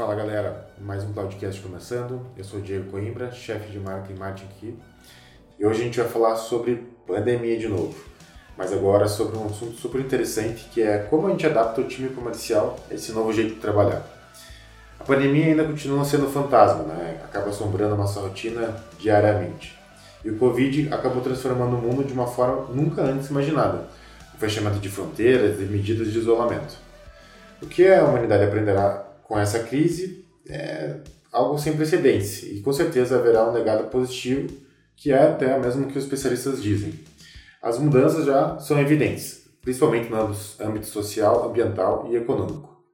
Fala galera, mais um podcast começando. Eu sou Diego Coimbra, chefe de marketing e aqui. E hoje a gente vai falar sobre pandemia de novo. Mas agora sobre um assunto super interessante que é como a gente adapta o time comercial a esse novo jeito de trabalhar. A pandemia ainda continua sendo fantasma, né? acaba assombrando a nossa rotina diariamente. E o Covid acabou transformando o mundo de uma forma nunca antes imaginada. O fechamento de fronteiras e medidas de isolamento. O que a humanidade aprenderá com essa crise é algo sem precedentes e com certeza haverá um legado positivo que é até mesmo que os especialistas dizem. As mudanças já são evidentes, principalmente no âmbito social, ambiental e econômico.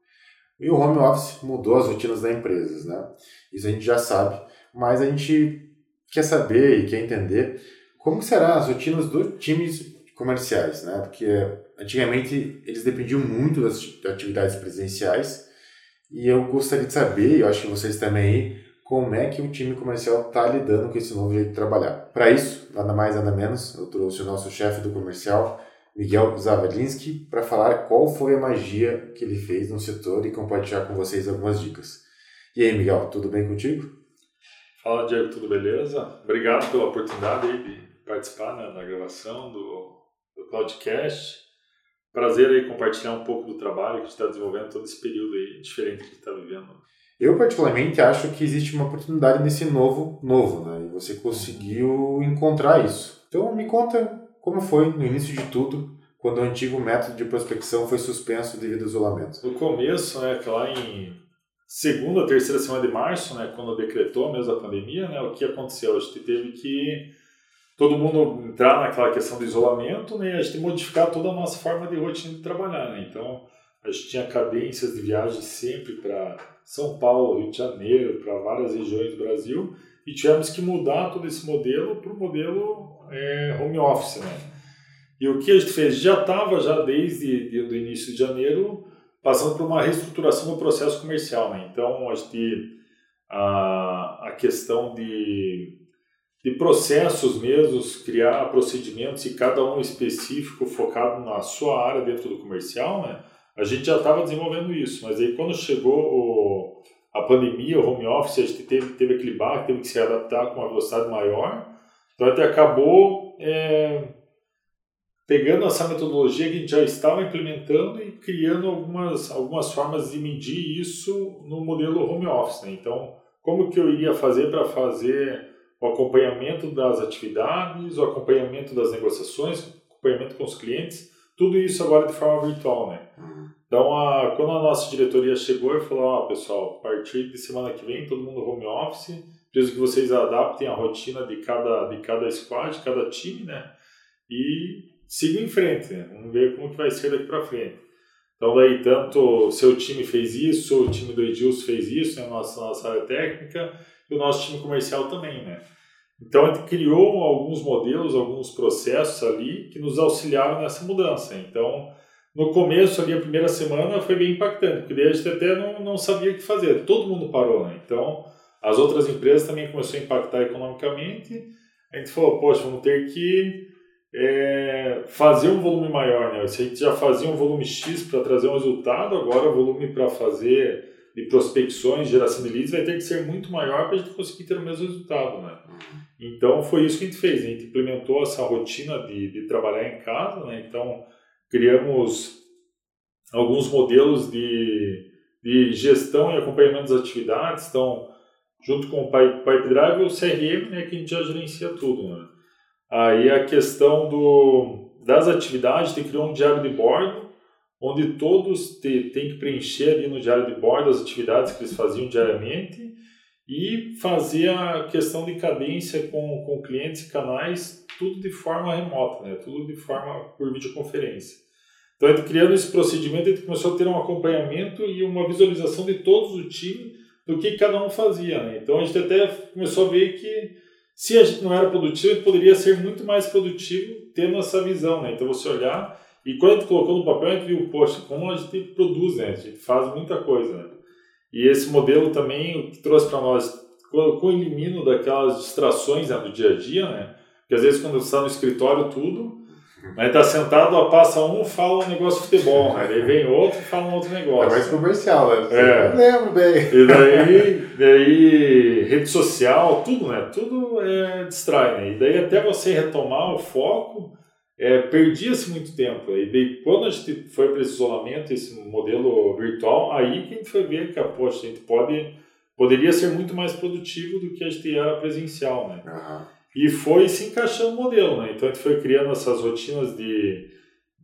E o home office mudou as rotinas das empresas, né? Isso a gente já sabe, mas a gente quer saber e quer entender como serão as rotinas dos times comerciais, né? Porque antigamente eles dependiam muito das atividades presenciais e eu gostaria de saber, eu acho que vocês também aí, como é que o time comercial está lidando com esse novo jeito de trabalhar. Para isso, nada mais nada menos, eu trouxe o nosso chefe do comercial, Miguel Zavalinski, para falar qual foi a magia que ele fez no setor e compartilhar com vocês algumas dicas. E aí, Miguel, tudo bem contigo? Fala, Diego, tudo beleza? Obrigado pela oportunidade de participar né, na gravação do, do podcast. Prazer aí compartilhar um pouco do trabalho que a gente está desenvolvendo todo esse período aí diferente que a gente está vivendo. Eu, particularmente, acho que existe uma oportunidade nesse novo, novo, né? E você conseguiu encontrar isso. Então, me conta como foi no início de tudo, quando o antigo método de prospecção foi suspenso devido ao isolamento. No começo, né, que lá em segunda, terceira semana de março, né, quando decretou mesmo a pandemia, né, o que aconteceu? A gente teve que todo mundo entrar naquela questão do isolamento, né, a gente modificar toda a nossa forma de rotina de trabalhar, né? Então, a gente tinha cadências de viagem sempre para São Paulo, Rio de Janeiro, para várias regiões do Brasil, e tivemos que mudar todo esse modelo para o modelo é, home office, né? E o que a gente fez? Já estava, já desde de, do início de janeiro, passando por uma reestruturação do processo comercial, né? Então, a gente, a, a questão de de processos mesmos, criar procedimentos e cada um específico focado na sua área dentro do comercial, né? A gente já estava desenvolvendo isso, mas aí quando chegou o, a pandemia, o home office, a gente teve, teve aquele baque, teve que se adaptar com uma velocidade maior, então a gente acabou é, pegando essa metodologia que a gente já estava implementando e criando algumas, algumas formas de medir isso no modelo home office. Né? Então, como que eu iria fazer para fazer o acompanhamento das atividades, o acompanhamento das negociações, o acompanhamento com os clientes, tudo isso agora de forma virtual, né? Uhum. Então, a, quando a nossa diretoria chegou e falou, ó, pessoal, a partir de semana que vem, todo mundo home office, preciso que vocês adaptem a rotina de cada, de cada squad, de cada time, né? E sigam em frente, né? Vamos ver como que vai ser daqui para frente. Então, daí, tanto seu time fez isso, o time do Edilson fez isso, né? nossa, nossa área técnica, e o nosso time comercial também, né? Então a gente criou alguns modelos, alguns processos ali que nos auxiliaram nessa mudança. Então, no começo ali, a primeira semana foi bem impactante, porque daí a gente até não, não sabia o que fazer, todo mundo parou, né? Então, as outras empresas também começaram a impactar economicamente. A gente falou, poxa, vamos ter que é, fazer um volume maior, né? Se a gente já fazia um volume X para trazer um resultado, agora o volume para fazer de prospecções, geração de leads, vai ter que ser muito maior para a gente conseguir ter o mesmo resultado, né? Uhum. Então, foi isso que a gente fez. A gente implementou essa rotina de, de trabalhar em casa, né? Então, criamos alguns modelos de, de gestão e acompanhamento das atividades. Então, junto com o Pipe Drive e o CRM, né, que a gente já gerencia tudo, né? Aí a questão do, das atividades, a gente criou um diário de bordo, onde todos têm que preencher ali no diário de bordo as atividades que eles faziam diariamente e fazer a questão de cadência com, com clientes e canais, tudo de forma remota, né? tudo de forma por videoconferência. Então, gente criando esse procedimento, a gente começou a ter um acompanhamento e uma visualização de todos o time do que cada um fazia. Né? Então, a gente até começou a ver que se a gente não era produtivo, poderia ser muito mais produtivo tendo essa visão. Né? Então, você olhar e quando a gente colocou no papel, a gente viu, poxa, como a gente produz, né? A gente faz muita coisa, né? E esse modelo também, o que trouxe para nós, com o elimino daquelas distrações né, do dia a dia, né? Porque às vezes quando você está no escritório tudo, Aí tá sentado, passa um, fala um negócio de futebol, né? Aí vem outro e fala um outro negócio. É mais comercial, né? É. Eu lembro bem. E daí, daí, rede social, tudo, né? Tudo é, distrai, né? E daí até você retomar o foco, é, perdia-se muito tempo. E daí quando a gente foi para esse isolamento, esse modelo virtual, aí que a gente foi ver que, poxa, a gente pode, poderia ser muito mais produtivo do que a gente era presencial, né? Aham. E foi se encaixando no modelo, né? Então a gente foi criando essas rotinas de,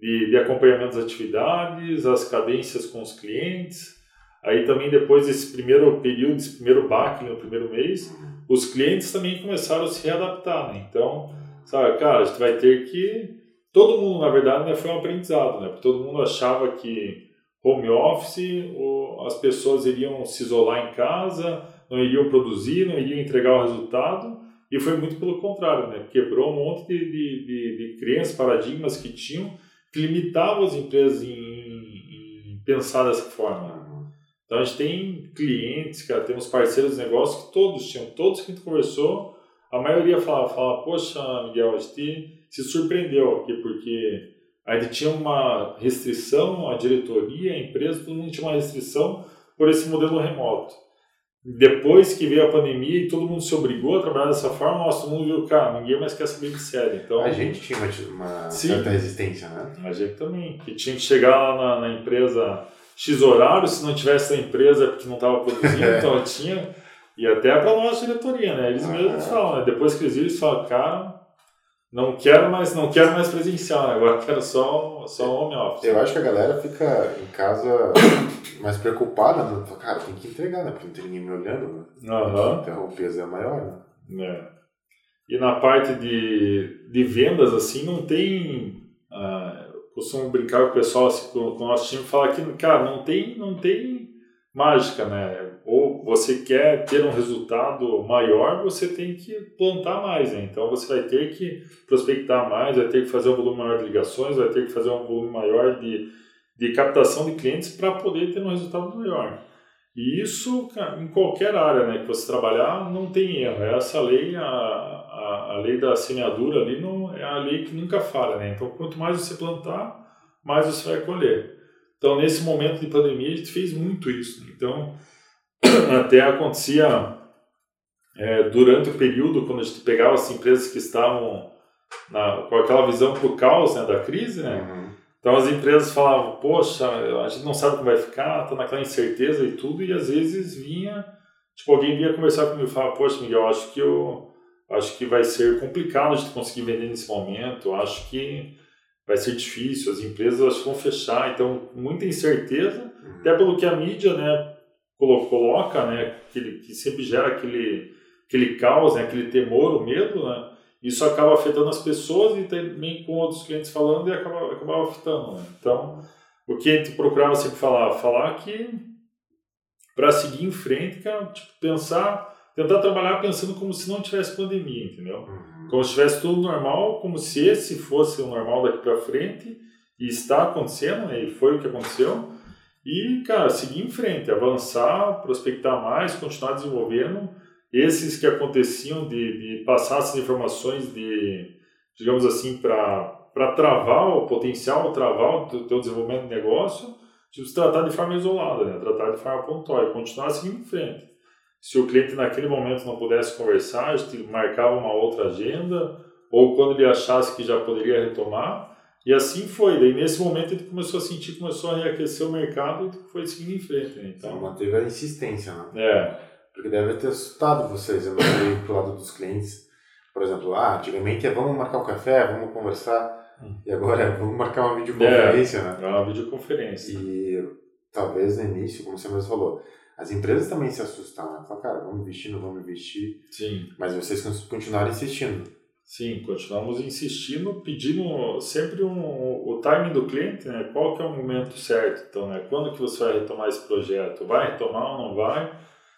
de, de acompanhamento das atividades, as cadências com os clientes. Aí também depois desse primeiro período, desse primeiro baque no primeiro mês, os clientes também começaram a se readaptar, né? Então, sabe, cara, a gente vai ter que... Todo mundo, na verdade, né, foi um aprendizado, né? Porque todo mundo achava que home office, ou as pessoas iriam se isolar em casa, não iriam produzir, não iriam entregar o resultado, e foi muito pelo contrário, né? Quebrou um monte de, de, de, de crenças, paradigmas que tinham, que limitavam as empresas em, em pensar dessa forma. Então a gente tem clientes, cara, temos parceiros de negócio que todos tinham, todos que a gente conversou, a maioria falava, falava poxa, Miguel, a gente se surpreendeu aqui, porque a gente tinha uma restrição, a diretoria, a empresa, todo mundo tinha uma restrição por esse modelo remoto. Depois que veio a pandemia e todo mundo se obrigou a trabalhar dessa forma, nossa, todo mundo viu, cara, ninguém mais quer saber de série. Então, A gente tinha uma, certa resistência, né? a gente também, que tinha que chegar lá na, na empresa X horário, se não tivesse na empresa é porque não estava produzindo, É. então tinha. E até para nossa diretoria, né? Eles Ah. mesmos falam, né? Depois que eles viram, eles falam, cara, não quero mais, não quero mais presencial, né? agora quero só, só home office. Eu acho que a galera fica em casa mais preocupada, né? Cara, tem que entregar, né? Porque não tem ninguém me olhando, né? Aham. Então o peso é maior, né? né? E na parte de, de vendas, assim, não tem. ah, costumo brincar com o pessoal, assim, com, com o nosso time, falar que, cara, não tem, não tem mágica, né? Ou você quer ter um resultado maior, você tem que plantar mais, né? Então você vai ter que prospectar mais, vai ter que fazer um volume maior de ligações, vai ter que fazer um volume maior de, de captação de clientes para poder ter um resultado melhor. E isso, em qualquer área né, que você trabalhar, não tem erro. Essa lei, a, a, a lei da semeadura ali, não, é a lei que nunca falha. Né? Então, quanto mais você plantar, mais você vai colher. Então, nesse momento de pandemia, a gente fez muito isso. né? Então, até acontecia é, durante o período, quando a gente pegava as empresas que estavam na, com aquela visão o caos né, da crise, né? Uhum. Então as empresas falavam, poxa, a gente não sabe como vai ficar, tá naquela incerteza e tudo, e às vezes vinha, tipo, alguém vinha conversar comigo e falava, poxa, Miguel, acho que eu acho que vai ser complicado a gente conseguir vender nesse momento, acho que vai ser difícil, as empresas acho vão fechar, então muita incerteza, até pelo que a mídia, né, coloca, né, que, ele- que sempre gera aquele aquele caos, né, aquele temor, o medo, né, isso acaba afetando as pessoas e também com outros clientes falando e acaba, acabava afetando. Né? Então, o que a gente procurava sempre falar? Falar que para seguir em frente, cara, tipo, pensar, tentar trabalhar pensando como se não tivesse pandemia, entendeu? Uhum. Como se estivesse tudo normal, como se esse fosse o normal daqui para frente e está acontecendo, né? E foi o que aconteceu. E, cara, seguir em frente, avançar, prospectar mais, continuar desenvolvendo esses que aconteciam de, de passar essas informações de, digamos assim, para travar o potencial, travar o teu, desenvolvimento de negócio, tipo, se tratar de forma isolada, né? tratar de forma pontual continuar seguindo em frente. Se o cliente naquele momento não pudesse conversar, a gente marcava uma outra agenda, ou quando ele achasse que já poderia retomar, e assim foi. Daí nesse momento ele começou a sentir, começou a reaquecer o mercado e foi seguindo em frente. Né? Então Então, manteve a insistência, né? é, Porque deve ter assustado vocês, eu não sei, pro lado dos clientes. Por exemplo, ah, antigamente é vamos marcar um café, vamos conversar, Hum. e agora é vamos marcar uma videoconferência, né? é uma videoconferência. E talvez no início, como você mesmo falou, as empresas também se assustaram, né? Falaram, cara, vamos investir, não vamos investir, Sim. mas vocês continuaram insistindo. Sim, continuamos insistindo, pedindo sempre um, o timing do cliente, né? Qual que é o momento certo? Então, né? Quando que você vai retomar esse projeto? Vai retomar ou não vai?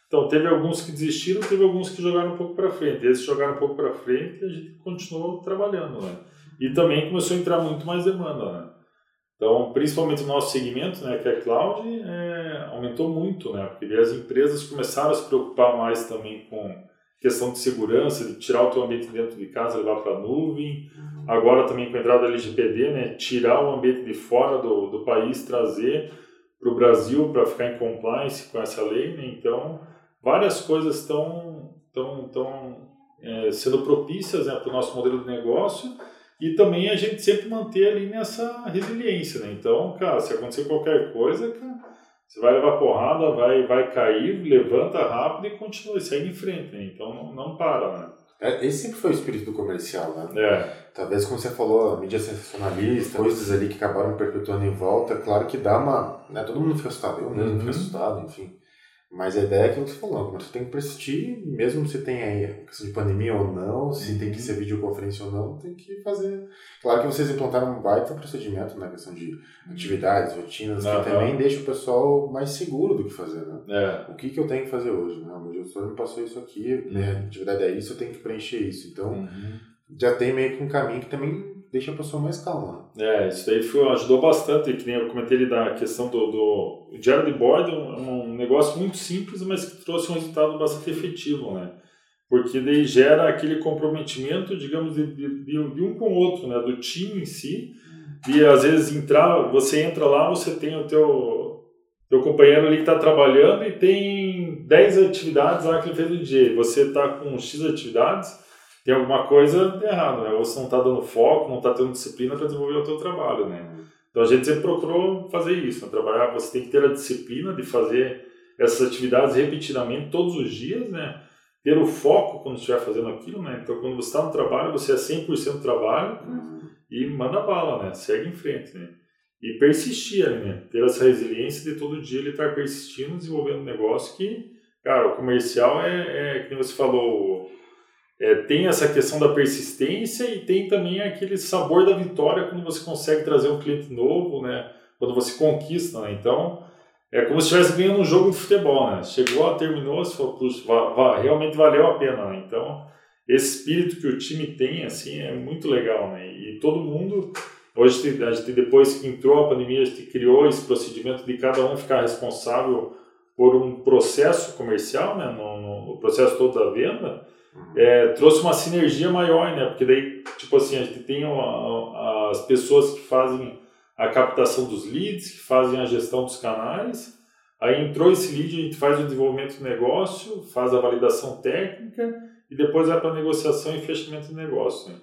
Então, teve alguns que desistiram, teve alguns que jogaram um pouco para frente. Esses jogaram um pouco para frente e a gente continuou trabalhando, né? E também começou a entrar muito mais demanda, né? Então, principalmente o nosso segmento, né, que é cloud, é, aumentou muito, né? Porque as empresas começaram a se preocupar mais também com questão de segurança, de tirar o teu ambiente dentro de casa, levar para a nuvem. Uhum. Agora também com a entrada da LGPD, né, tirar o ambiente de fora do, do país, trazer para o Brasil para ficar em compliance com essa lei. Né? Então, várias coisas estão tão, tão, é, sendo propícias né, para o nosso modelo de negócio e também a gente sempre manter ali nessa resiliência. Né? Então, cara, se acontecer qualquer coisa, cara, você vai levar porrada, vai, vai cair, levanta rápido e continua, segue em frente. Né? Então, não, não para. Né? É, esse sempre foi o espírito do comercial, né? É. Talvez, como você falou, a mídia sensacionalista, coisas ali que acabaram perpetuando em volta, claro que dá uma. Né, todo mundo fica assustado, eu mesmo uhum. fico assustado, enfim. Mas a ideia é aquilo que você falou, você tem que persistir, mesmo se tem aí questão de pandemia ou não, se uhum. tem que uhum. ser videoconferência ou não, tem que fazer. Claro que vocês implantaram um baita procedimento na né, questão de atividades, rotinas, uhum. que também deixa o pessoal mais seguro do que fazer, né? É. O que, que eu tenho que fazer hoje? Né? O meu gestor me passou isso aqui, uhum. né? a atividade é isso, eu tenho que preencher isso. Então, uhum. já tem meio que um caminho que também deixa a pessoa mais calma. É, isso daí foi, ajudou bastante, que nem eu comentei ali da questão do, do diário de bordo, é um, um negócio muito simples, mas que trouxe um resultado bastante efetivo, né? Porque daí gera aquele comprometimento, digamos, de, de, de um com o outro, né? Do time em si, e às vezes entrar, você entra lá, você tem o teu, teu companheiro ali que está trabalhando e tem 10 atividades lá que ele fez no dia, você está com X atividades, tem alguma coisa errada, né? Ou você não está dando foco, não está tendo disciplina para desenvolver o teu trabalho, né? Então a gente sempre procurou fazer isso, né? trabalhar, você tem que ter a disciplina de fazer essas atividades repetidamente todos os dias, né? Ter o foco quando estiver fazendo aquilo, né? Então quando você está no trabalho, você é 100% trabalho uhum. e manda bala, né? Segue em frente, né? E persistir, né? Ter essa resiliência de todo dia ele estar persistindo, desenvolvendo um negócio que, cara, o comercial é, é que você falou, é, tem essa questão da persistência e tem também aquele sabor da vitória quando você consegue trazer um cliente novo, né? Quando você conquista, né? Então, é como se estivesse ganhando um jogo de futebol, né? Chegou, terminou, você falou, puxa, realmente valeu a pena, né? Então, esse espírito que o time tem, assim, é muito legal, né? E todo mundo... Hoje, a gente, depois que entrou a pandemia, a gente criou esse procedimento de cada um ficar responsável por um processo comercial, né? No, no processo todo da venda é, trouxe uma sinergia maior, né? Porque daí, tipo assim, a gente tem a, as pessoas que fazem a captação dos leads, que fazem a gestão dos canais. Aí entrou esse lead, a gente faz o desenvolvimento do negócio, faz a validação técnica e depois vai para negociação e fechamento do negócio. Né?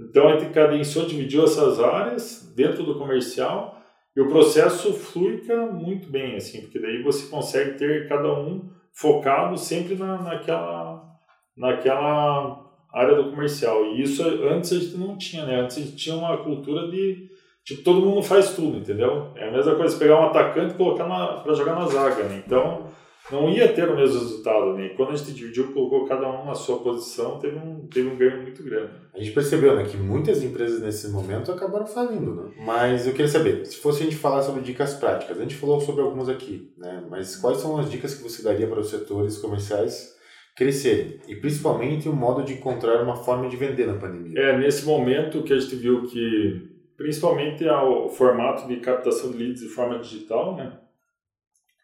Então a gente cadenciou, dividiu essas áreas dentro do comercial e o processo flui muito bem, assim, porque daí você consegue ter cada um focado sempre na, naquela naquela área do comercial. E isso antes a gente não tinha, né? Antes a gente tinha uma cultura de tipo todo mundo faz tudo, entendeu? É a mesma coisa pegar um atacante e colocar para jogar na zaga, né? Então não ia ter o mesmo resultado, né? quando a gente dividiu, colocou cada um na sua posição, teve um, teve um ganho muito grande. A gente percebeu, né, que muitas empresas nesse momento acabaram falindo, né? Mas eu queria saber, se fosse a gente falar sobre dicas práticas, a gente falou sobre algumas aqui, né? Mas quais são as dicas que você daria para os setores comerciais crescerem e principalmente o modo de encontrar uma forma de vender na pandemia. É, nesse momento que a gente viu que principalmente o formato de captação de leads de forma digital, né?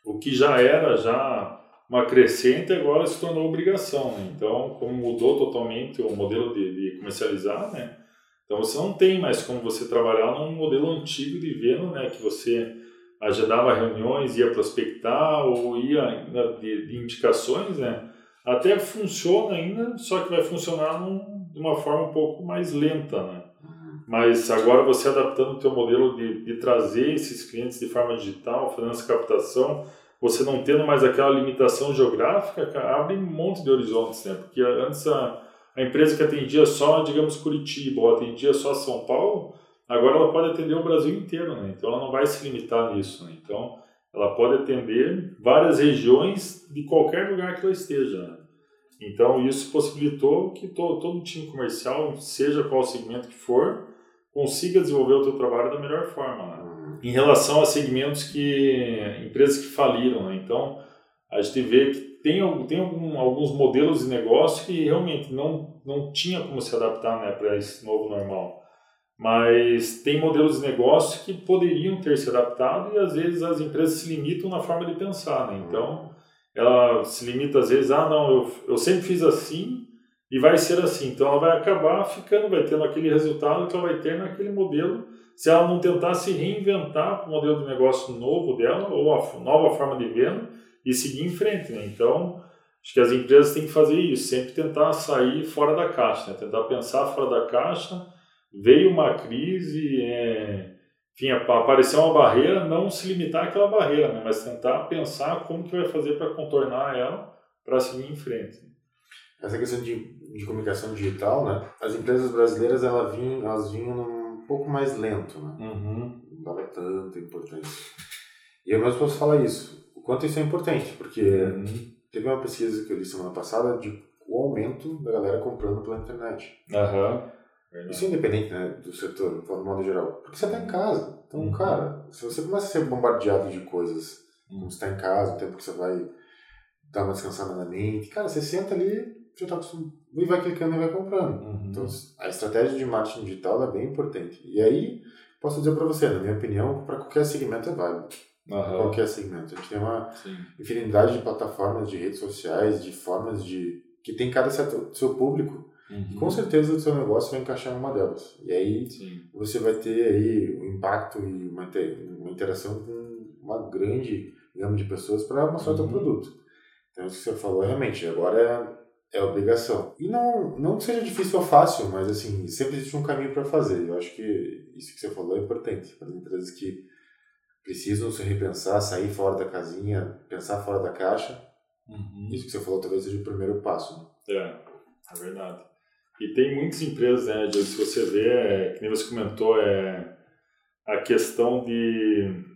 O que já era já uma crescente agora se tornou obrigação, né? Então, como mudou totalmente o modelo de, de comercializar, né? Então você não tem mais como você trabalhar num modelo antigo de venda, né? Que você agendava reuniões, ia prospectar ou ia de, de indicações, né? Até funciona ainda, só que vai funcionar num, de uma forma um pouco mais lenta, né? Uhum. Mas agora você adaptando o teu modelo de, de trazer esses clientes de forma digital, fazendo essa captação, você não tendo mais aquela limitação geográfica, abre um monte de horizontes, né? Porque antes a, a empresa que atendia só, digamos, Curitiba ou atendia só São Paulo, agora ela pode atender o Brasil inteiro, né? Então ela não vai se limitar nisso, né? Então ela pode atender várias regiões de qualquer lugar que ela esteja. Né? Então, isso possibilitou que todo, todo time comercial, seja qual segmento que for, consiga desenvolver o seu trabalho da melhor forma. Né? Uhum. Em relação a segmentos que empresas que faliram, né? então a gente vê que tem, tem algum, alguns modelos de negócio que realmente não, não tinha como se adaptar né, para esse novo normal. Mas tem modelos de negócio que poderiam ter se adaptado e às vezes as empresas se limitam na forma de pensar. Né? Então, ela se limita às vezes, ah, não, eu, eu sempre fiz assim e vai ser assim. Então ela vai acabar ficando, vai tendo aquele resultado que ela vai ter naquele modelo, se ela não tentar se reinventar para o modelo de negócio novo dela ou a nova forma de venda e seguir em frente. Né? Então, acho que as empresas têm que fazer isso, sempre tentar sair fora da caixa, né? tentar pensar fora da caixa. Veio uma crise, é, enfim, apareceu uma barreira, não se limitar àquela barreira, né? mas tentar pensar como que vai fazer para contornar ela para seguir em frente. Essa questão de, de comunicação digital, né? As empresas brasileiras elas vinham, elas vinham um pouco mais lento, né? Uhum. Não dava tanta importância. E eu mesmo posso falar isso. O quanto isso é importante, porque uhum. teve uma pesquisa que eu li semana passada de o aumento da galera comprando pela internet. Uhum. Verdade. Isso é independente né, do setor, de modo geral. Porque você está em casa. Então, uhum. cara, se você começa a ser bombardeado de coisas, uhum. como você está em casa, o tempo que você vai dar uma descansada na mente, cara, você senta ali, já está acostumado, e vai clicando e vai comprando. Uhum. Então, a estratégia de marketing digital é bem importante. E aí, posso dizer para você, na minha opinião, para qualquer segmento é válido. Qualquer segmento. A gente tem uma Sim. infinidade de plataformas de redes sociais, de formas de. que tem cada certo, seu público Uhum. Com certeza o seu negócio vai encaixar em uma delas. E aí Sim. você vai ter aí um impacto e uma, uma interação com uma grande gama de pessoas para mostrar o uhum. seu produto. Então isso que você falou realmente, agora é, é obrigação. E não, não que seja difícil ou fácil, mas assim, sempre existe um caminho para fazer. Eu acho que isso que você falou é importante para as empresas que precisam se repensar, sair fora da casinha, pensar fora da caixa. Uhum. Isso que você falou talvez seja o primeiro passo. Né? É, é verdade. E tem muitas empresas, né, se você vê, é, que nem você comentou, é a questão de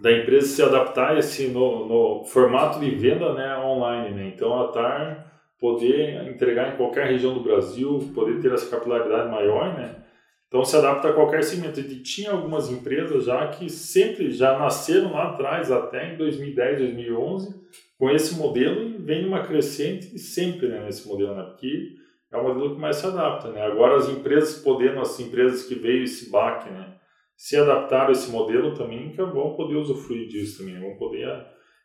da empresa se adaptar esse no, no formato de venda né, online. Né? Então, a TAR poder entregar em qualquer região do Brasil, poder ter essa capilaridade maior, né? Então, se adapta a qualquer segmento. E tinha algumas empresas já que sempre já nasceram lá atrás, até em 2010, 2011, com esse modelo e vem uma crescente sempre né, nesse modelo, né? Porque é o modelo que mais se adapta, né? Agora as empresas podendo, as empresas que veio esse baque, né? Se adaptar a esse modelo também, que vão poder usufruir disso também, vão poder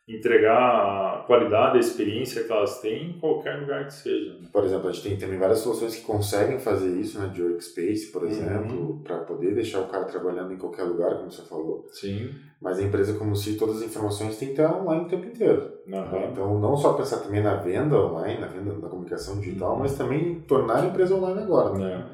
entregar a qualidade, a experiência que elas têm em qualquer lugar que seja. Né? Por exemplo, a gente tem também várias soluções que conseguem fazer isso, né, de workspace, por Uhum. exemplo, para poder deixar o cara trabalhando em qualquer lugar, como você falou. Sim. Mas a empresa, como se todas as informações têm que estar online o tempo inteiro. Uhum. Então, não só pensar também na venda online, na venda da comunicação digital, Uhum. mas também tornar a empresa online agora. Né?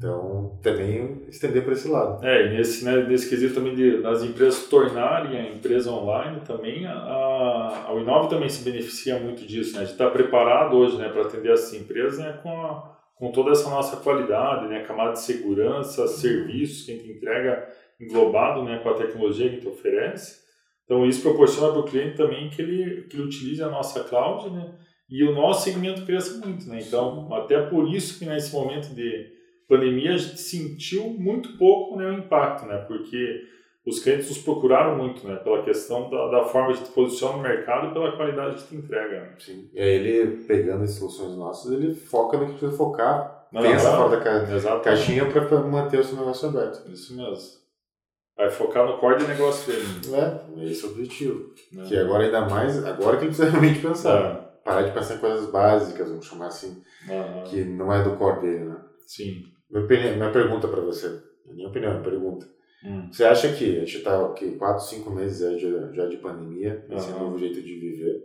Então, também estender para esse lado. É, e nesse, né, nesse quesito também de, das empresas tornarem a empresa online também, a, a, a Inove também se beneficia muito disso, né, de estar preparado hoje né, para atender essas empresas né, com, a, com toda essa nossa qualidade, né, camada de segurança, serviços que a gente entrega englobado né, com a tecnologia que a gente oferece. Então, isso proporciona para o cliente também que ele, que ele utilize a nossa cloud né, e o nosso segmento cresça muito. Né? Então, até por isso que nesse momento de pandemia a gente sentiu muito pouco né, o impacto, né, porque os clientes nos procuraram muito, né, pela questão da, da forma de posiciona no mercado e pela qualidade que entrega. Né. Sim. E aí ele, pegando as soluções nossas, ele foca no que precisa focar, Não, pensa fora da ca... Exatamente. caixinha para manter o seu negócio aberto. Isso mesmo. Vai focar no core de negócio dele. É, esse é o objetivo. Né? Que agora ainda mais, agora que ele precisa realmente pensar. É. Parar de pensar em coisas básicas, vamos chamar assim, Aham. que não é do core dele, né? Sim. Minha, minha pergunta para você, minha opinião, minha pergunta. Hum. Você acha que a gente está aqui, 4, 5 meses já de, já de pandemia, esse Aham. novo jeito de viver,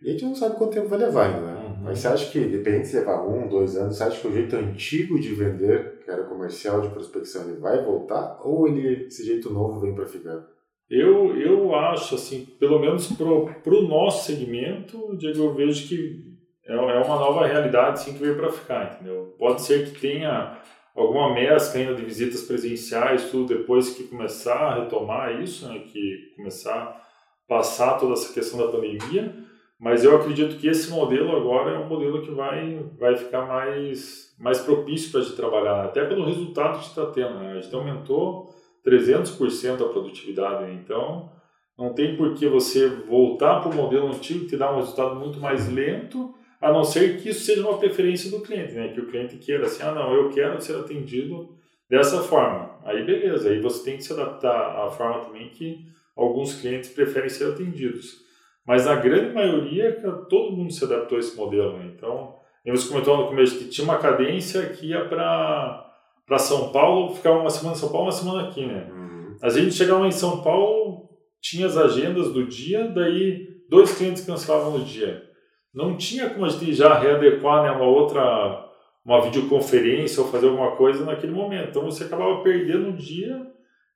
e a gente não sabe quanto tempo vai levar ainda, né? Uhum. Mas você acha que, dependendo se levar um, dois anos, você acha que o jeito antigo de vender, que era comercial de prospecção, ele vai voltar? Ou ele, esse jeito novo vem para ficar? Eu, eu acho, assim, pelo menos para o nosso segmento, Diego, eu vejo que é, é uma nova realidade sim, que veio para ficar, entendeu? Pode ser que tenha alguma mescla ainda de visitas presenciais, tudo depois que começar a retomar isso, né, que começar a passar toda essa questão da pandemia, mas eu acredito que esse modelo agora é um modelo que vai, vai ficar mais, mais propício para a gente trabalhar, até pelo resultado que a gente está tendo. Né? A gente aumentou 300% a produtividade, né? então não tem por que você voltar para o modelo antigo que te dá um resultado muito mais lento, a não ser que isso seja uma preferência do cliente, né? que o cliente queira assim, ah não, eu quero ser atendido dessa forma. Aí beleza, aí você tem que se adaptar à forma também que alguns clientes preferem ser atendidos. mas a grande maioria, todo mundo se adaptou a esse modelo. Né? Então, você comentou no começo que tinha uma cadência que ia para São Paulo, ficava uma semana em São Paulo, uma semana aqui, né? Uhum. A gente chegava em São Paulo, tinha as agendas do dia, daí dois clientes cancelavam no dia. Não tinha como a gente já readequar né, uma outra, uma videoconferência ou fazer alguma coisa naquele momento. Então você acabava perdendo o dia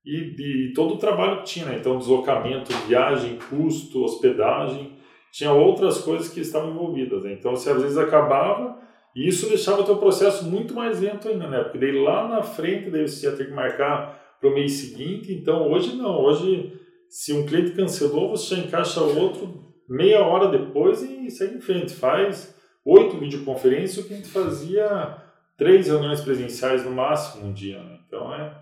e, e todo o trabalho que tinha, né? Então deslocamento, viagem, custo, hospedagem tinha outras coisas que estavam envolvidas. Né? Então, você às vezes acabava e isso deixava o teu processo muito mais lento ainda, né? Porque daí lá na frente daí você ia ter que marcar para o mês seguinte. Então, hoje não. Hoje, se um cliente cancelou, você já encaixa outro meia hora depois e segue em frente. Faz oito videoconferências, o que a gente fazia três reuniões presenciais no máximo um dia. Né? Então, é,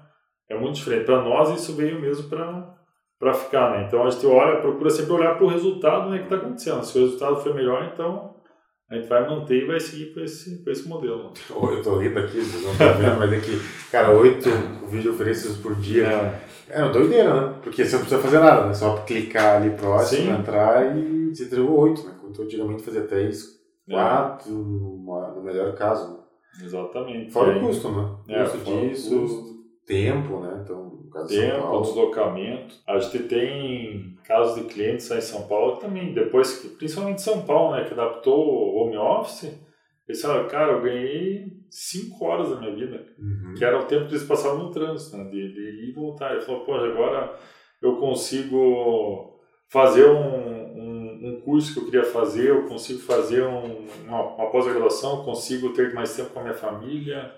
é muito diferente. Para nós, isso veio mesmo para ficar, né? Então a gente olha, procura sempre olhar para o resultado né, que está acontecendo. Se o resultado foi melhor, então a gente vai manter e vai seguir com esse, com esse modelo. Eu estou rindo aqui, vocês não estão vendo, mas é que, cara, oito videoconferências por dia é. é uma doideira, né? Porque você não precisa fazer nada, né? Só clicar ali próximo, Sim. entrar e você entregou oito, né? Quando antigamente fazia três, é. quatro, no melhor caso. Né? Exatamente. Fora o custo, né? É, custo disso, custo. tempo, né? Então, tempo, deslocamento. A gente tem casos de clientes aí em São Paulo também, depois que, principalmente São Paulo, né, que adaptou o home office, eles falaram, cara, eu ganhei 5 horas da minha vida, uhum. que era o tempo que eles passavam no trânsito, né, de, de ir e voltar. Ele falou, pô, agora eu consigo fazer um, um, um, curso que eu queria fazer, eu consigo fazer um, uma, uma pós-graduação, consigo ter mais tempo com a minha família,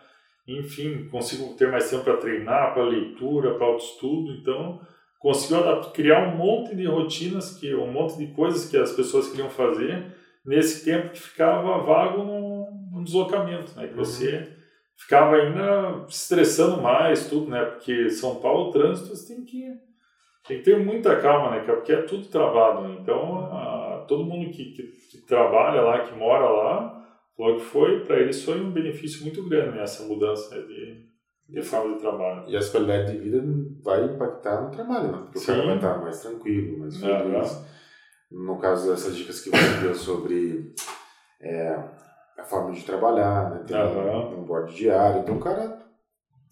enfim, consigo ter mais tempo para treinar, para leitura, para autoestudo, então consigo criar um monte de rotinas, que um monte de coisas que as pessoas queriam fazer nesse tempo que ficava vago no, no deslocamento, né? Que você uhum. ficava ainda estressando mais tudo, né? Porque São Paulo, o trânsito, você tem que, tem que ter muita calma, né? Porque é tudo travado, né? Então, a, todo mundo que, que, que trabalha lá, que mora lá, Falou que foi, para eles foi um benefício muito grande né, essa mudança de, de forma de trabalho. E a qualidade de vida vai impactar no trabalho, né? Porque Sim. o cara vai estar mais tranquilo, mais feliz. Uhum. No caso dessas dicas que você deu sobre é, a forma de trabalhar, né? Tem uhum. um board diário. Então o cara,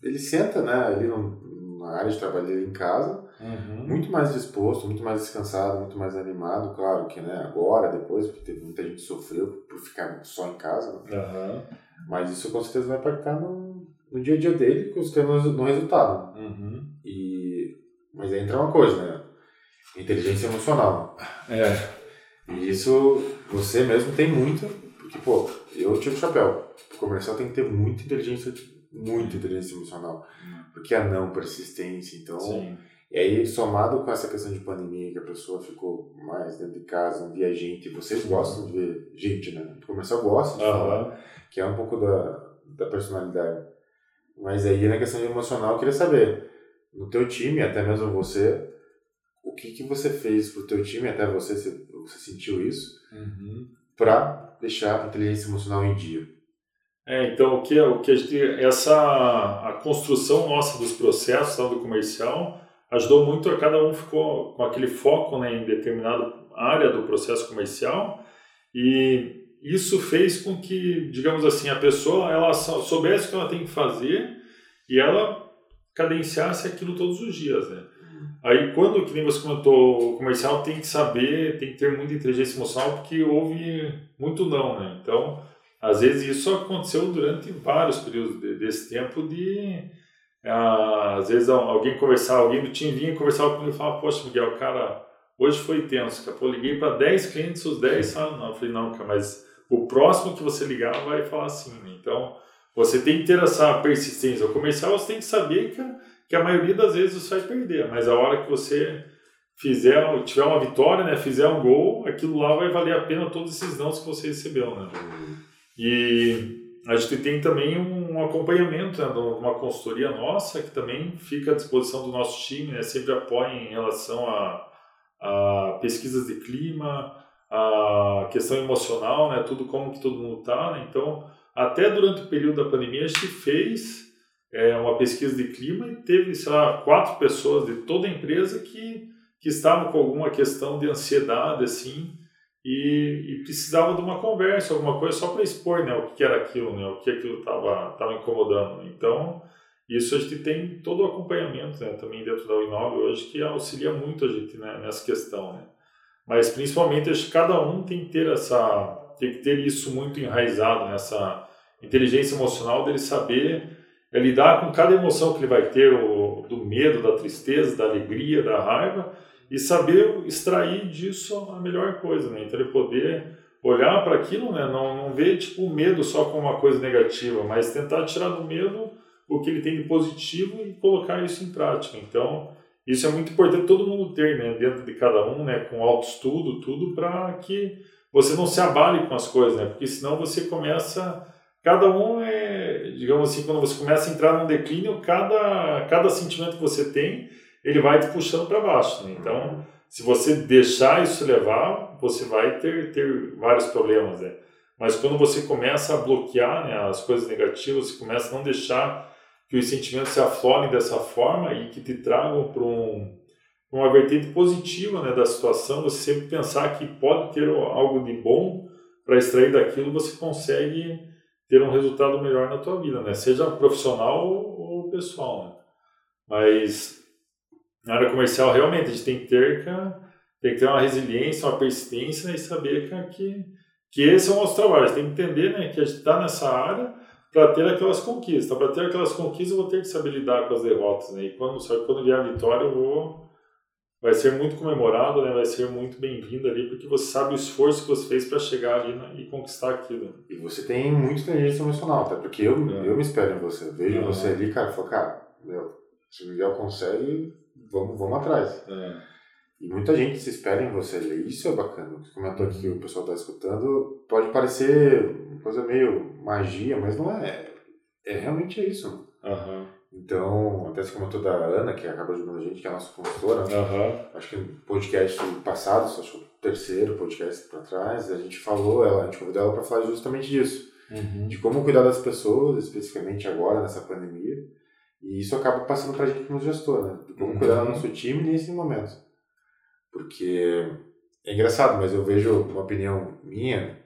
ele senta, né? Ali no, na área de trabalho dele em casa, Uhum. Muito mais disposto, muito mais descansado, muito mais animado, claro que né, agora, depois, porque teve muita gente que sofreu por ficar só em casa. Né? Uhum. Mas isso com certeza vai impactar no, no dia a dia dele, com certeza no, resultado. Uhum. E, mas aí entra uma coisa, né? Inteligência emocional. É. E isso você mesmo tem muito, porque, pô, eu tiro o chapéu. O comercial tem que ter muita inteligência, muita inteligência emocional. Uhum. Porque a não persistência, então. Sim e aí, somado com essa questão de pandemia, que a pessoa ficou mais dentro de casa, não via gente, vocês gostam de ver gente, né? O comercial gosta de uhum. falar, que é um pouco da, da personalidade. Mas aí, na questão emocional, eu queria saber, no teu time, até mesmo você, o que, que você fez pro teu time, até você, você sentiu isso, uhum. para deixar a inteligência emocional em dia? É, então, o que, o que a gente, essa, a construção nossa dos processos do comercial ajudou muito a cada um ficou com aquele foco né, em determinada área do processo comercial e isso fez com que, digamos assim, a pessoa ela soubesse o que ela tem que fazer e ela cadenciasse aquilo todos os dias, né? Aí quando, que nem você comentou, o comercial tem que saber, tem que ter muita inteligência emocional porque houve muito não, né? Então, às vezes isso aconteceu durante vários períodos desse tempo de às vezes alguém conversar, alguém do time vinha conversar comigo e falava, poxa Miguel, cara, hoje foi tenso, cara. Liguei para 10 clientes, os 10 falaram não. Eu falei, não, cara, mas o próximo que você ligar vai falar assim? Então, você tem que ter essa persistência. O comercial você tem que saber que, que a maioria das vezes você vai perder, mas a hora que você fizer, tiver uma vitória, né, fizer um gol, aquilo lá vai valer a pena todos esses nãos que você recebeu, né? Uhum. E a gente tem também um acompanhamento, né, uma consultoria nossa, que também fica à disposição do nosso time, né, sempre apoia em relação a, a pesquisas de clima, a questão emocional, né, tudo como que todo mundo está. Né, então, até durante o período da pandemia, a gente fez é, uma pesquisa de clima e teve, sei lá, quatro pessoas de toda a empresa que que estavam com alguma questão de ansiedade, assim, e, e precisava de uma conversa, alguma coisa só para expor, né, o que era aquilo, né, o que aquilo estava tava incomodando. Então, isso a gente tem todo o acompanhamento, né, também dentro da Uinove hoje, que auxilia muito a gente né, nessa questão, né. Mas, principalmente, acho que cada um tem que ter essa, tem que ter isso muito enraizado, nessa inteligência emocional dele saber é lidar com cada emoção que ele vai ter, o, do medo, da tristeza, da alegria, da raiva, e saber extrair disso a melhor coisa, né? Então ele poder olhar para aquilo, né? Não, não ver tipo o medo só como uma coisa negativa, mas tentar tirar do medo o que ele tem de positivo e colocar isso em prática. Então isso é muito importante todo mundo ter, né? Dentro de cada um, né? Com autoestudo, tudo para que você não se abale com as coisas, né? Porque senão você começa cada um é, digamos assim, quando você começa a entrar num declínio, cada, cada sentimento que você tem, ele vai te puxando para baixo. Né? Então, se você deixar isso levar, você vai ter, ter vários problemas. Né? Mas quando você começa a bloquear né, as coisas negativas, você começa a não deixar que os sentimentos se aflorem dessa forma e que te tragam para um, uma vertente positiva né, da situação, você sempre pensar que pode ter algo de bom para extrair daquilo, você consegue ter um resultado melhor na tua vida, né? Seja profissional ou pessoal, né? Mas na área comercial, realmente, a gente tem que ter, tem que ter uma resiliência, uma persistência e saber que, que esse é o nosso trabalho. A gente tem que entender né, que a gente está nessa área para ter aquelas conquistas. Para ter aquelas conquistas, eu vou ter que saber lidar com as derrotas. Né? E quando, quando vier a vitória, eu vou vai ser muito comemorado, né? vai ser muito bem-vindo ali, porque você sabe o esforço que você fez para chegar ali né? e conquistar aquilo. E você tem muita inteligência emocional, até porque eu, é. eu me espero em você. Vejo é. você ali, cara, e falo, cara, meu, se o Miguel consegue, vamos, vamos atrás. É. E muita gente se espera em você. Isso é bacana. Você comentou aqui que o pessoal está escutando. Pode parecer uma coisa meio magia, mas não é. É realmente é isso. Uhum. Então, até se comentou da Ana, que acabou ajudando a gente, que é a nossa consultora. Uhum. Acho que no podcast passado, acho que o terceiro podcast para trás, a gente falou, ela, a gente convidou ela para falar justamente disso. Uhum. De como cuidar das pessoas, especificamente agora, nessa pandemia. E isso acaba passando para a gente como gestor, né? Uhum. cuidar do nosso time nesse momento. Porque é engraçado, mas eu vejo uma opinião minha,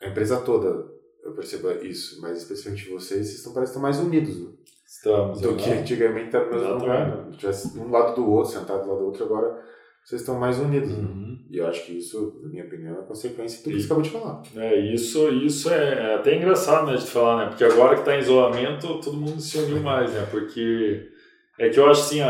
a empresa toda, eu percebo isso, mas especialmente vocês, vocês estão, parecem estar mais unidos, né? Estamos. Do que antigamente era no mesmo lugar. Né? Um lado do outro, sentado do lado do outro, agora vocês estão mais unidos. Né? Uhum. E eu acho que isso, na minha opinião, é consequência de tudo isso que eu acabou de falar. É, isso, isso é até engraçado né, de falar, né? Porque agora que está em isolamento, todo mundo se uniu mais, né? Porque é que eu acho assim,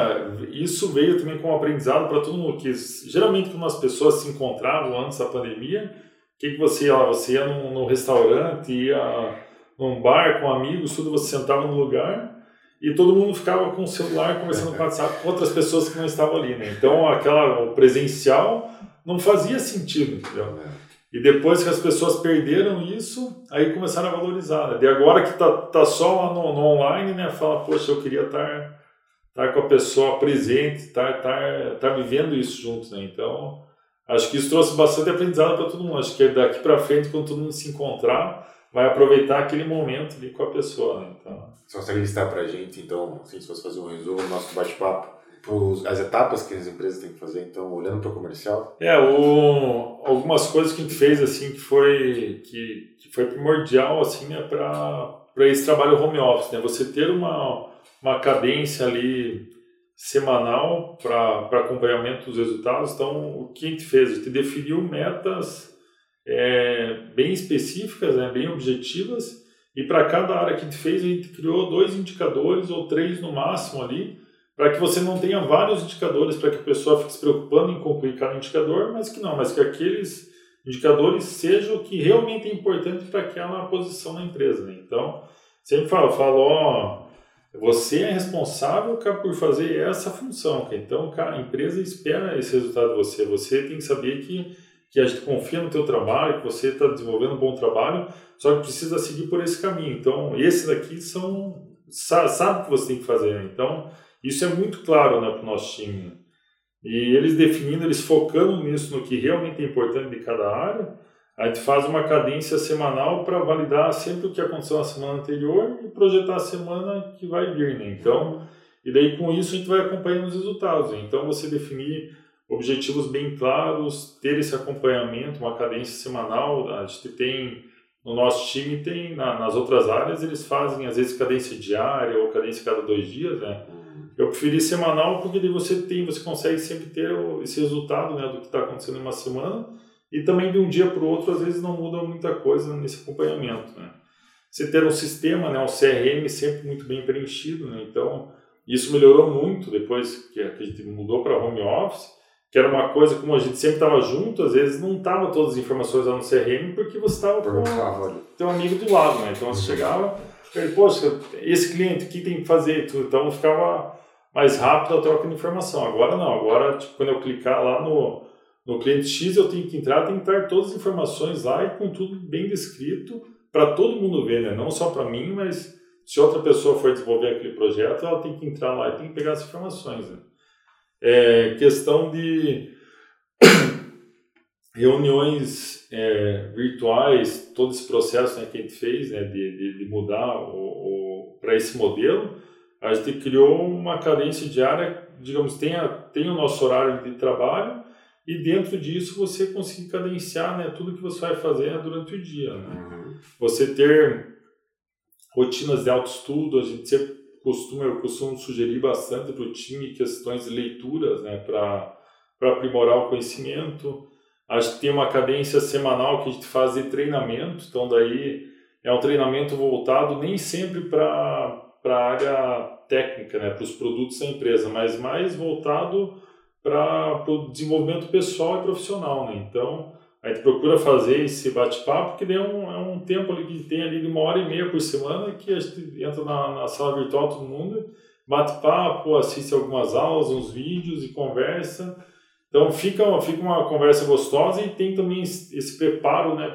isso veio também como aprendizado para todo mundo, que geralmente quando as pessoas se encontravam antes da pandemia, o que, que você ia lá? Você ia num, num restaurante, ia num bar com amigos, tudo, você sentava no lugar e todo mundo ficava com o celular conversando com WhatsApp com outras pessoas que não estavam ali, né? Então, aquela o presencial não fazia sentido, entendeu? E depois que as pessoas perderam isso, aí começaram a valorizar. Né? De agora que tá, tá só lá no, no online, né? Fala, poxa, eu queria estar estar com a pessoa presente, estar estar estar vivendo isso juntos, né? Então, acho que isso trouxe bastante aprendizado para todo mundo. Acho que daqui para frente, quando todo mundo se encontrar, vai aproveitar aquele momento ali com a pessoa, né? Então, você consegue listar para a gente, então, assim, se você fazer um resumo do nosso bate-papo, as etapas que as empresas têm que fazer, então, olhando para o comercial? É, o, algumas coisas que a gente fez, assim, que foi, que, que foi primordial, assim, né, para esse trabalho home office, né? Você ter uma, uma cadência ali semanal para acompanhamento dos resultados. Então, o que a gente fez? A gente definiu metas é, bem específicas, né, bem objetivas, e para cada área que a gente fez, a gente criou dois indicadores ou três no máximo ali, para que você não tenha vários indicadores, para que a pessoa fique se preocupando em concluir cada indicador, mas que não, mas que aqueles indicadores sejam o que realmente é importante para aquela posição na empresa. Né? Então, sempre falo, falo, ó, você é responsável por fazer essa função. Então, a empresa espera esse resultado de você. Você tem que saber que que a gente confia no teu trabalho, que você está desenvolvendo um bom trabalho, só que precisa seguir por esse caminho. Então, esses daqui são sabe o que você tem que fazer. Né? Então, isso é muito claro né, para o nosso time. E eles definindo, eles focando nisso, no que realmente é importante de cada área, a gente faz uma cadência semanal para validar sempre o que aconteceu na semana anterior e projetar a semana que vai vir. Né? Então, e daí com isso a gente vai acompanhando os resultados. Então, você definir objetivos bem claros, ter esse acompanhamento, uma cadência semanal. A gente tem no nosso time tem na, nas outras áreas eles fazem às vezes cadência diária ou cadência cada dois dias, né? Eu preferi semanal porque daí você tem, você consegue sempre ter esse resultado, né, do que está acontecendo em uma semana e também de um dia para o outro às vezes não muda muita coisa nesse acompanhamento, né? Você ter um sistema, né, um CRM sempre muito bem preenchido, né? Então isso melhorou muito depois que a gente mudou para home office que era uma coisa como a gente sempre estava junto, às vezes não tava todas as informações lá no CRM porque você estava com o teu amigo do lado, né? Então você chegava, ele, poxa, esse cliente, o que tem que fazer? Então ficava mais rápido a troca de informação. Agora não, agora tipo, quando eu clicar lá no, no cliente X, eu tenho que entrar, tem que entrar todas as informações lá e com tudo bem descrito para todo mundo ver, né? Não só para mim, mas se outra pessoa for desenvolver aquele projeto, ela tem que entrar lá e tem que pegar as informações, né? É, questão de reuniões é, virtuais, todo esse processo né, que a gente fez né, de, de, de mudar para esse modelo, a gente criou uma cadência diária, digamos, tem, a, tem o nosso horário de trabalho e dentro disso você conseguir cadenciar né, tudo que você vai fazer durante o dia. Né? Uhum. Você ter rotinas de autoestudo, a gente sempre costumo, eu costumo sugerir bastante para o time questões de leituras, né, para aprimorar o conhecimento. Acho que tem uma cadência semanal que a gente faz de treinamento, então daí é um treinamento voltado nem sempre para a área técnica, né, para os produtos da empresa, mas mais voltado para o desenvolvimento pessoal e profissional. Né? Então, a gente procura fazer esse bate-papo, que é um, é um tempo ali que tem ali de uma hora e meia por semana, que a gente entra na, na sala virtual todo mundo, bate papo, assiste algumas aulas, uns vídeos e conversa. Então fica, fica uma conversa gostosa e tem também esse preparo né,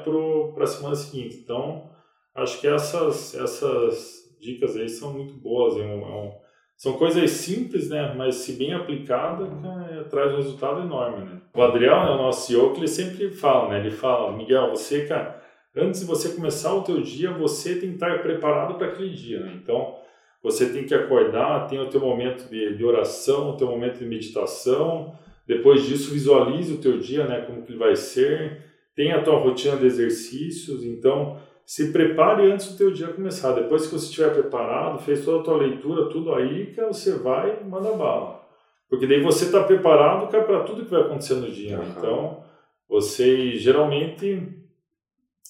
para a semana seguinte. Então acho que essas, essas dicas aí são muito boas. É um, é são coisas simples, né? Mas se bem aplicada, é, traz um resultado enorme, né? O Adriel, né, o nosso CEO, que ele sempre fala, né? Ele fala, Miguel, você, cara, antes de você começar o teu dia, você tem que estar preparado para aquele dia, né? Então, você tem que acordar, tem o teu momento de, de oração, o teu momento de meditação, depois disso visualize o teu dia, né? Como que ele vai ser, tem a tua rotina de exercícios, então se prepare antes do teu dia começar. Depois que você estiver preparado, fez toda a tua leitura, tudo aí, que você vai e manda bala. Porque daí você está preparado para tudo que vai acontecer no dia. Uhum. Então, você geralmente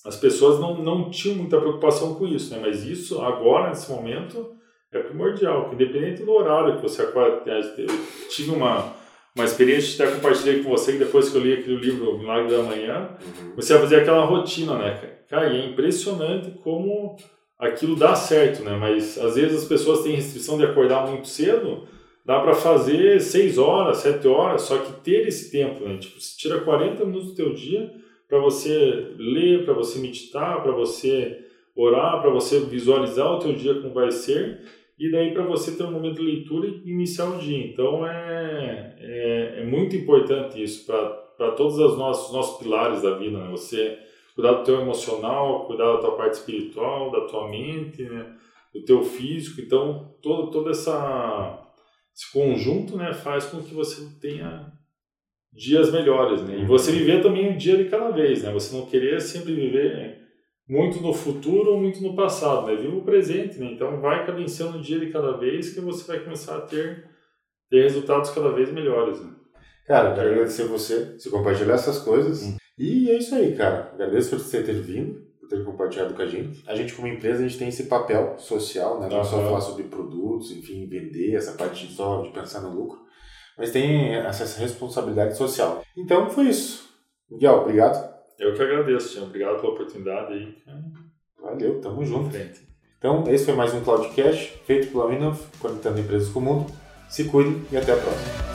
as pessoas não, não tinham muita preocupação com isso, né? Mas isso agora nesse momento é primordial, que independente do horário que você acorda, eu tive uma uma experiência que até compartilhei com você que depois que eu li aquele livro o Milagre da Manhã, uhum. você vai fazer aquela rotina, né? Cara, e é impressionante como aquilo dá certo, né? Mas às vezes as pessoas têm restrição de acordar muito cedo, dá para fazer 6 horas, 7 horas, só que ter esse tempo, né? Tipo, você tira 40 minutos do teu dia para você ler, para você meditar, para você orar, para você visualizar o teu dia como vai ser e daí para você ter um momento de leitura e iniciar o dia. Então é, é, é muito importante isso para todos os nossos, nossos pilares da vida, né? Você cuidar do teu emocional, cuidar da tua parte espiritual, da tua mente, né? do teu físico. Então todo, todo essa, esse conjunto né, faz com que você tenha dias melhores, né? E você viver também um dia de cada vez, né? Você não querer sempre viver muito no futuro ou muito no passado, né? Viva o presente, né? Então vai cadenciando um dia de cada vez que você vai começar a ter, ter resultados cada vez melhores, né? Cara, quero agradecer você, se compartilhar essas coisas. Hum. E é isso aí, cara. Agradeço por você ter vindo, por ter compartilhado com a gente. A gente, como empresa, a gente tem esse papel social, né? Não uhum. só falar sobre produtos, enfim, vender, essa parte só de pensar no lucro, mas tem essa responsabilidade social. Então, foi isso. Miguel, obrigado. Eu que agradeço, Tião. Obrigado pela oportunidade aí. Valeu, tamo junto. Frente. Então, esse foi mais um Cloudcast feito pela Minov, conectando empresas com o mundo. Se cuide e até a próxima.